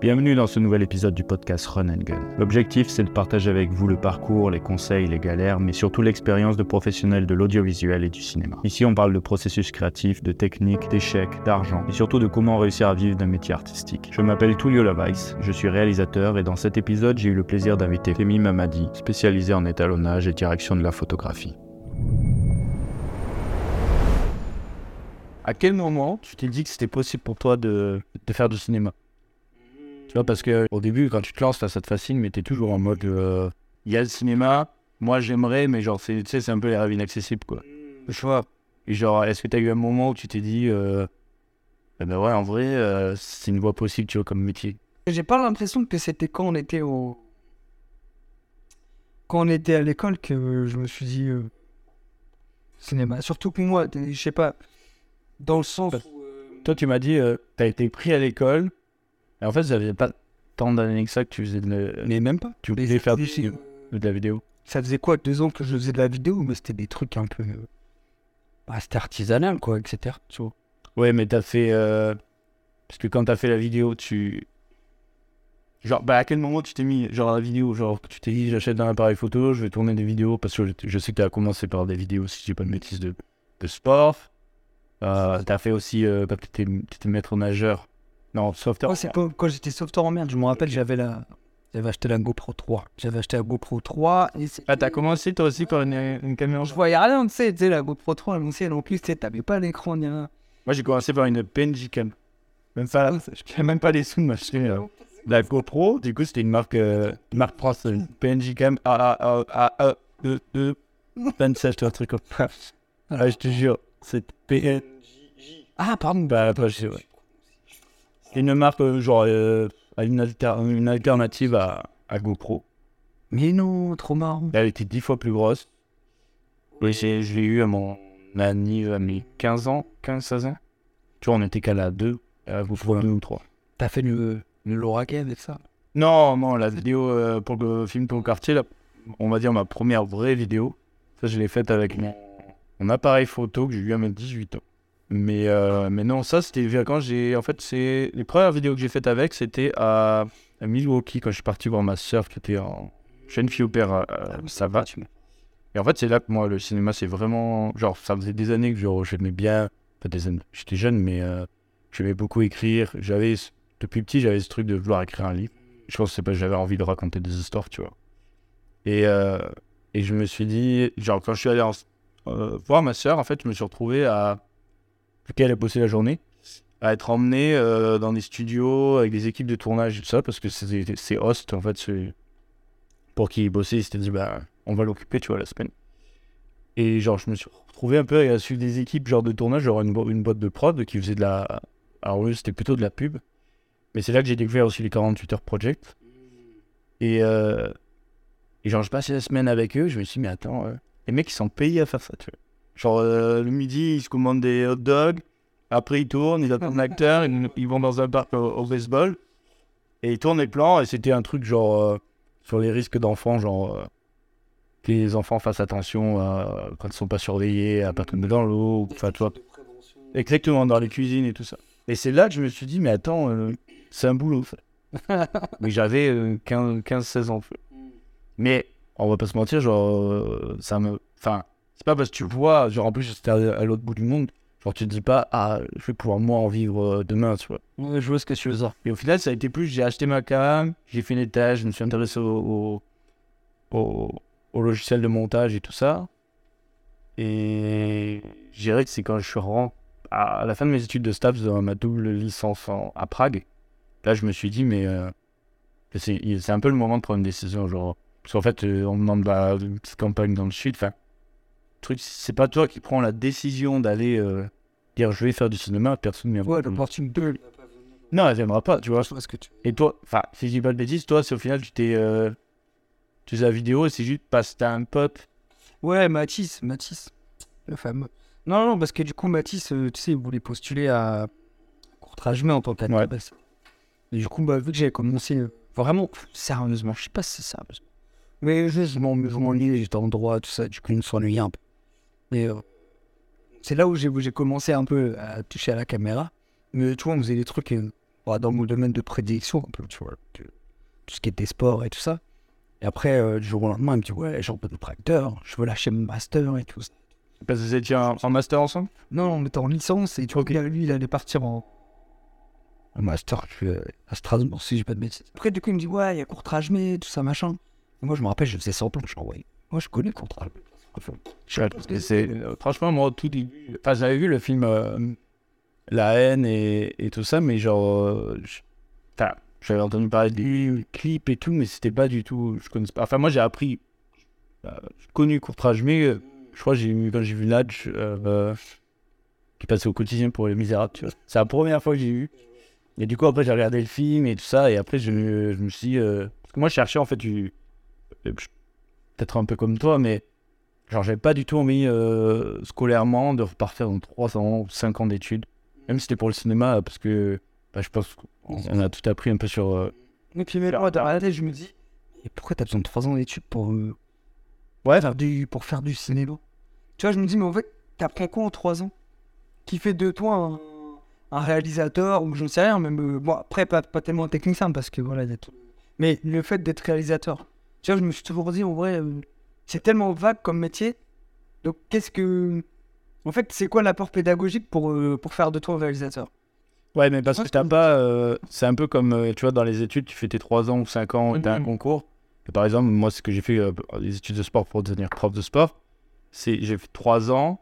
Bienvenue dans ce nouvel épisode du podcast Run and Gun. L'objectif, c'est de partager avec vous le parcours, les conseils, les galères, mais surtout l'expérience de professionnels de l'audiovisuel et du cinéma. Ici, on parle de processus créatif, de techniques, d'échecs, d'argent, et surtout de comment réussir à vivre d'un métier artistique. Je m'appelle Tullio Lavaïs, je suis réalisateur, et dans cet épisode, j'ai eu le plaisir d'inviter Femi Mamadi, spécialisé en étalonnage et direction de la photographie. À quel moment tu t'es dit que c'était possible pour toi de faire du cinéma? Tu vois, parce que au début, quand tu te lances, ça, te fascine, mais t'es toujours en mode euh, il y a le cinéma, moi j'aimerais, mais genre, c'est, tu sais, c'est un peu les rêves inaccessibles, quoi. Tu vois Et genre, est-ce que t'as eu un moment où tu t'es dit, euh, eh ben ouais, en vrai, euh, c'est une voie possible, tu vois, comme métier? J'ai pas l'impression que c'était quand on était au. Quand on était à l'école que je me suis dit. cinéma. Surtout que moi, je sais pas. Dans le sens. Où, Toi, tu m'as dit, t'as été pris à l'école, et en fait, ça faisait pas tant d'années que ça que tu faisais de, la- Mais même pas. tu Mais voulais faire du de la vidéo. Ça faisait quoi, deux ans que je faisais de la vidéo, mais c'était des trucs un peu. euh, Bah, c'était artisanal, quoi, etc. Tu vois? Ouais, mais t'as fait. euh, Parce que quand t'as fait la vidéo, tu. Genre, bah à quel moment tu t'es mis, genre à la vidéo, genre tu t'es dit j'achète un appareil photo, je vais tourner des vidéos, parce que je, je sais que t'as commencé par des vidéos, si j'ai pas de bêtises, de, de sport. Euh, t'as fait aussi, euh, bah, t'étais maître nageur. Non, sauveteur. C'est pas- quand j'étais sauveteur en merde, je me rappelle, j'avais la. J'avais acheté la GoPro 3. J'avais acheté la GoPro 3 et c'est. Ah, t'as commencé toi aussi par une, une caméra Je voyais rien, tu sais, tu sais, la GoPro 3, elle l'ancienne en plus, tu t'avais pas l'écran ni rien. Moi j'ai commencé par une PNJ Cam. Même pas, je même pas les sous de m'acheter. euh, La GoPro, du coup, c'était une marque, euh, une marque française, une PNJ Cam A A A A E E 27, un truc comme ça. Ah, je te jure, c'est PNJ. Ah, pardon. Bah, après, je sais, ouais. C'est une marque, euh, genre, euh, une, alter- une alternative à, à GoPro. Mais non, trop marrant. Elle était 10 fois plus grosse. Et j'ai- je l'ai eu à mon anniv à mes 15 ans, 15-16 ans. Tu vois, on était qu'à la 2, à GoPro 2 ou 3. T'as fait le, le Loraken avec ça? Non, non, la vidéo euh, pour le film pour le quartier, là, on va dire ma première vraie vidéo. Ça, je l'ai faite avec mon, mon appareil photo que j'ai eu à mes 18 ans. Mais, euh, mais non, ça, c'était quand j'ai. En fait, c'est. Les premières vidéos que j'ai faites avec, c'était à, à Milwaukee, quand je suis parti voir ma soeur qui était en jeune fille au père à, à Sava. Et en fait, c'est là que moi, le cinéma, c'est vraiment. Genre, ça faisait des années que genre, j'aimais bien. Pas des années. J'étais jeune, mais euh, j'aimais beaucoup écrire. J'avais. Depuis petit, j'avais ce truc de vouloir écrire un livre. Je pense que c'est parce que j'avais envie de raconter des histoires, tu vois. Et, euh, et je me suis dit. Genre, quand je suis allé en- euh, voir ma soeur, en fait, je me suis retrouvé à. Vu qu'elle a bossé la journée, à être emmené euh, dans des studios avec des équipes de tournage et tout ça, parce que c'est host, en fait, pour qui il bossait, il s'était dit, bah, on va l'occuper, tu vois, la semaine. Et genre, je me suis retrouvé un peu à suivre des équipes, genre de tournage, genre une, bo- boîte de prod qui faisait de la. Alors, eux, c'était plutôt de la pub. Mais c'est là que j'ai découvert aussi les 48 heures project. Et, euh, et genre, je passais la semaine avec eux, je me suis dit, mais attends, euh, les mecs, ils sont payés à faire ça, tu vois. Genre, euh, le midi, ils se commandent des hot dogs. Après, ils tournent, ils attendent l'acteur, ils, ils vont dans un parc au, au baseball. Et ils tournent les plans, et c'était un truc genre euh, sur les risques d'enfants, genre euh, que les enfants fassent attention quand ils sont pas surveillés, à pas tomber dans l'eau, enfin, toi. Exactement, dans les cuisines et tout ça. Et c'est là que je me suis dit, mais attends, c'est un boulot, ça. mais j'avais euh, 15 15-16 ans. Mais on va pas se mentir, genre, ça me. Enfin, c'est pas parce que tu vois, genre, en plus, c'était à, l'autre bout du monde, genre, tu te dis pas, ah, je vais pouvoir moi en vivre euh, demain, tu vois. Ouais, je vois ce que tu veux dire. Et au final, ça a été plus, j'ai acheté ma cam, j'ai fait une tâches, je me suis intéressé au, au, au- au logiciel de montage et tout ça. Et je dirais que c'est quand je suis rentré à la fin de mes études de STAPS, dans ma double licence en- à Prague. Là, je me suis dit, mais euh, c'est un peu le moment de prendre une décision. Genre, parce qu'en fait, euh, on me demande bah, une petite campagne dans le sud. Enfin, truc, c'est pas toi qui prends la décision d'aller euh, dire je vais faire du cinéma, personne ne vient. Ouais, l'opportunité. Non, elle viendra pas, tu vois. Que tu Et toi, enfin, si je dis pas de bêtises, toi, c'est au final, tu t'es. euh, tu faisais la vidéo et c'est juste parce que t'as un pote. Ouais, Mathis, Mathis, le fameux. Non, non, parce que du coup, Mathis, euh, tu sais, il voulait postuler à Courtrage-Mais en tant qu'acteur. Et du coup, bah, vu que j'avais commencé vraiment sérieusement, je sais pas si c'est ça. Mais je, je m'en- m'ennuyais, j'étais en droit, tout ça, du coup, il me s'ennuyait un peu. Et euh, c'est là où j'ai j'ai commencé un peu à toucher à la caméra. Mais tu vois, on faisait des trucs. euh, bah, dans mon domaine de prédilection, un peu, tu vois, tout ce qui était sport et tout ça. Et après, euh, du jour au lendemain, il me dit Ouais, j'en peux être acteur, je veux lâcher mon master et tout ça. Parce que vous étiez en, en master ensemble? Non, on était en licence et tu vois, lui, il allait partir en, en master euh, à Strasbourg, si j'ai pas de bêtises. Après, du coup, il me dit Ouais, il y a courtrage mais tout ça, machin. Et moi, je me rappelle, je faisais je suis ouais, moi, je connais courtrage franchement, moi, au tout début, enfin, j'avais vu le film euh, La haine et, et tout ça, mais genre, euh, enfin, j'avais entendu parler des clips et tout, mais c'était pas du tout, je connais pas. Enfin, moi, j'ai appris, euh, connu Courtrage, mais euh, je crois que j'ai quand j'ai vu Nadj, qui passait au quotidien pour Les Misérables, tu vois. C'est la première fois que j'ai vu. Et du coup, après, j'ai regardé le film et tout ça, et après, je, me- suis dit, parce que moi, je cherchais, en fait, du, peut-être un peu comme toi, mais Genre, j'avais pas du tout envie euh, scolairement de repartir dans 3 ans ou 5 ans d'études. Même si c'était pour le cinéma, parce que bah, je pense qu'on on a tout appris un peu sur. euh, Et puis, mais moi, dans la tête, je me dis Et pourquoi t'as besoin de 3 ans d'études pour, euh, ouais, faire du, pour faire du cinéma? Tu vois, je me dis Mais en fait, t'apprends quoi en 3 ans? Qui fait de toi un, un réalisateur ou je ne sais rien, même. euh, bon, après, pas, pas tellement technicien parce que voilà, il y a tout. Mais le fait d'être réalisateur, tu vois, je me suis toujours dit En vrai, c'est tellement vague comme métier. Donc, qu'est-ce que. En fait, c'est quoi l'apport pédagogique pour, euh, pour faire de toi un réalisateur Ouais, mais parce que t'as c'est- pas. euh, c'est un peu comme, euh, tu vois, dans les études, tu fais tes 3 ans ou 5 ans, t'as un Mhm. concours. Et par exemple, moi, ce que j'ai fait, euh, les études de sport pour devenir prof de sport, c'est j'ai fait 3 ans.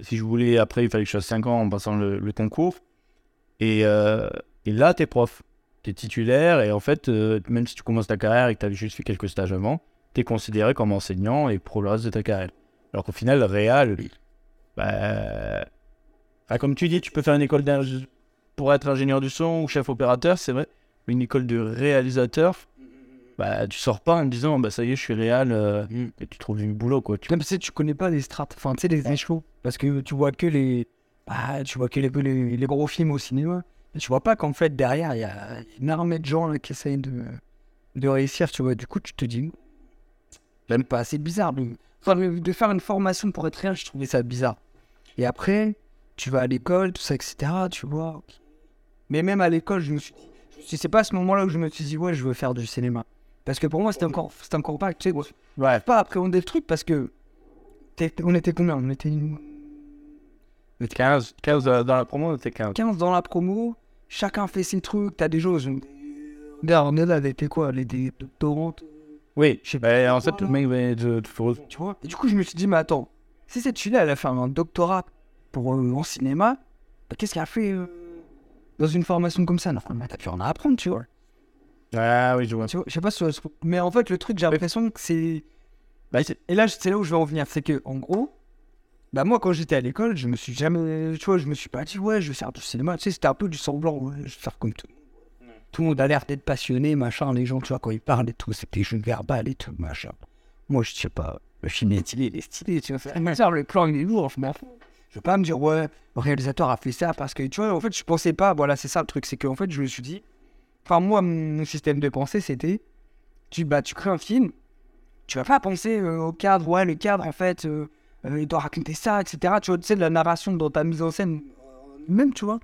Si je voulais, après, il fallait que je fasse 5 ans en passant le, le concours. Et, euh, et là, t'es prof. T'es titulaire. Et en fait, euh, même si tu commences ta carrière et que t'avais juste fait quelques stages avant, t'es considéré comme enseignant et pour le reste de ta carrière. Alors qu'au final, réal, bah, comme tu dis, tu peux faire une école pour être ingénieur du son ou chef opérateur, c'est vrai. Mais une école de réalisateur, bah, tu sors pas en disant, bah, ça y est, je suis réal, euh, et tu trouves du boulot, quoi. Tu... Même si tu connais pas les strates, enfin tu sais les échelons, parce que tu vois que les, bah, tu vois que les, les, les gros films au cinéma, mais tu vois pas qu'en fait derrière il y a une armée de gens là, qui essayent de, de réussir, tu vois. Du coup tu te dis, même pas assez bizarre de, enfin, de faire une formation pour être réel, je trouvais ça bizarre. Et après tu vas à l'école, tout ça, etc. Tu vois. Mais même à l'école, je me suis dit, c'est pas à ce moment-là où je me suis dit ouais je veux faire du cinéma, parce que pour moi c'était encore, c'était encore pas, tu sais, Ouais. pas appréhender le truc parce que on était combien? On était une- 15, 15 euh, dans la promo, on était 15. 15 dans la promo, chacun fait ses trucs, t'as des choses. Regarde, on est là, elle était quoi? Les des doctorantes, Oui, Je sais bah, en fait, le mec, de, de Fausse- tu vois Et du coup, je me suis dit, mais attends, si cette fille-là, elle a fait un doctorat pour, euh, en cinéma, bah, qu'est-ce qu'elle a fait euh, dans une formation comme ça? Normalement, t'as pu en apprendre, tu vois. Ah oui, je vois. Tu vois, je sais pas si Mais en fait, le truc, j'ai l'impression que c'est. Bah, c'est- Et là, c'est là où je veux en venir. C'est que, en gros, bah moi, quand j'étais à l'école, je me suis jamais. Tu vois, je me suis pas dit, ouais, je vais faire du cinéma. Tu sais, c'était un peu du semblant, ouais, je vais faire comme tout. Tout le monde a l'air d'être passionné, machin. Les gens, tu vois, quand ils parlent et tout, c'était jeux verbal et tout, machin. Moi, je sais pas. Le film est stylé, il est stylé, tu vois. Ça, le plan, il est lourd, je m'en fous. Je vais pas me dire, ouais, le réalisateur a fait ça parce que, tu vois, en fait, je pensais pas. Voilà, c'est ça le truc. C'est qu'en fait, je me suis dit. Enfin, moi, mon système de pensée, c'était. Tu, bah, tu crées un film, tu vas pas penser euh, au cadre, ouais, le cadre, en fait, euh, euh, il doit raconter ça, etc. Tu vois, tu sais, de la narration dans ta mise en scène, même, tu vois.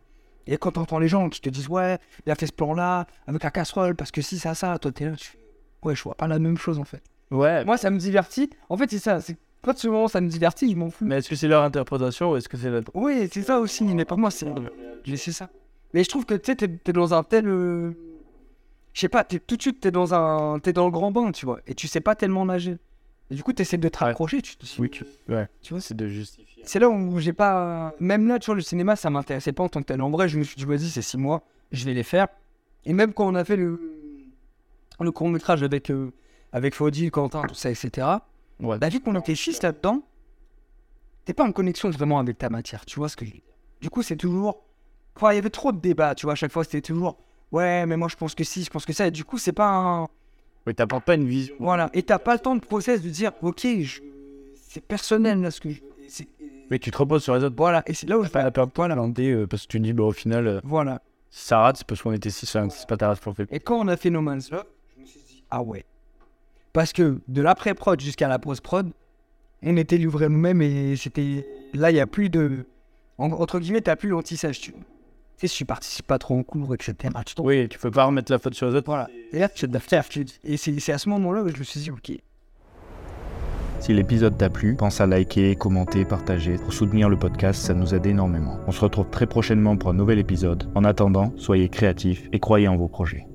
Et quand t'entends les gens qui te disent, ouais, il a fait ce plan-là, avec la casserole, parce que si, ça, ça, toi, t'es là, tu fais, ouais, je vois pas la même chose, en fait. Ouais. Moi, ça me divertit. En fait, c'est ça, c'est quand ce moment, ça me divertit, je m'en fous. Mais est-ce que c'est leur interprétation ou est-ce que c'est la... Oui, c'est ça aussi, mais pour moi, c'est mais c'est ça. Mais je trouve que tu sais, t'es dans un tel. euh, Je sais pas, t'es- tout de suite, t'es dans un. T'es dans le grand bain, tu vois, et tu sais pas tellement nager. Et du coup, t'essaies de te Ouais. raccrocher, tu te dis. Oui, tu... ouais. Tu vois, C'est de justifier. c'est là où j'ai pas. Même là, tu vois, le cinéma, ça m'intéressait pas en tant que tel. En vrai, je me suis dit, vas-y, c'est six mois, je vais les faire. Et même quand on a fait le, le court-métrage avec, euh, avec Faudy, Quentin, tout ça, etc., Ouais. bah, vu qu'on était six là-dedans, t'es pas en connexion vraiment avec ta matière, tu vois ce que je veux dire. Du coup, c'est toujours. Enfin, il y avait trop de débats, tu vois, à chaque fois, c'était toujours. Ouais, mais moi, je pense que si, je pense que ça. Et du coup, c'est pas un. Oui, t'apportes pas une vision. Voilà. Et t'as pas le temps de process de dire, ok, je... c'est personnel là ce que je. Mais tu te reposes sur les autres. Voilà. Et c'est là où je Enfin, la perte voilà. parce que tu dis, bah, au final, euh, Voilà. si ça rate, c'est parce qu'on était 6 c'est pas ta responsabilité. Et quand on a fait No Man's Love, je me suis dit, ah ouais. Parce que de l'après-prod jusqu'à la post-prod, on était livrés nous-mêmes et c'était. Là, il n'y a plus de. en- Entre guillemets, t'as plus l'anti-sage. Tu... Sais, si tu participes pas trop en cours, etc. Oui, tu peux pas remettre la faute sur les autres. Voilà. Et là, tu Et c'est à ce moment-là où je me suis dit, ok, Si l'épisode t'a plu, pense à liker, commenter, partager. Pour soutenir le podcast, ça nous aide énormément. On se retrouve très prochainement pour un nouvel épisode. En attendant, soyez créatifs et croyez en vos projets.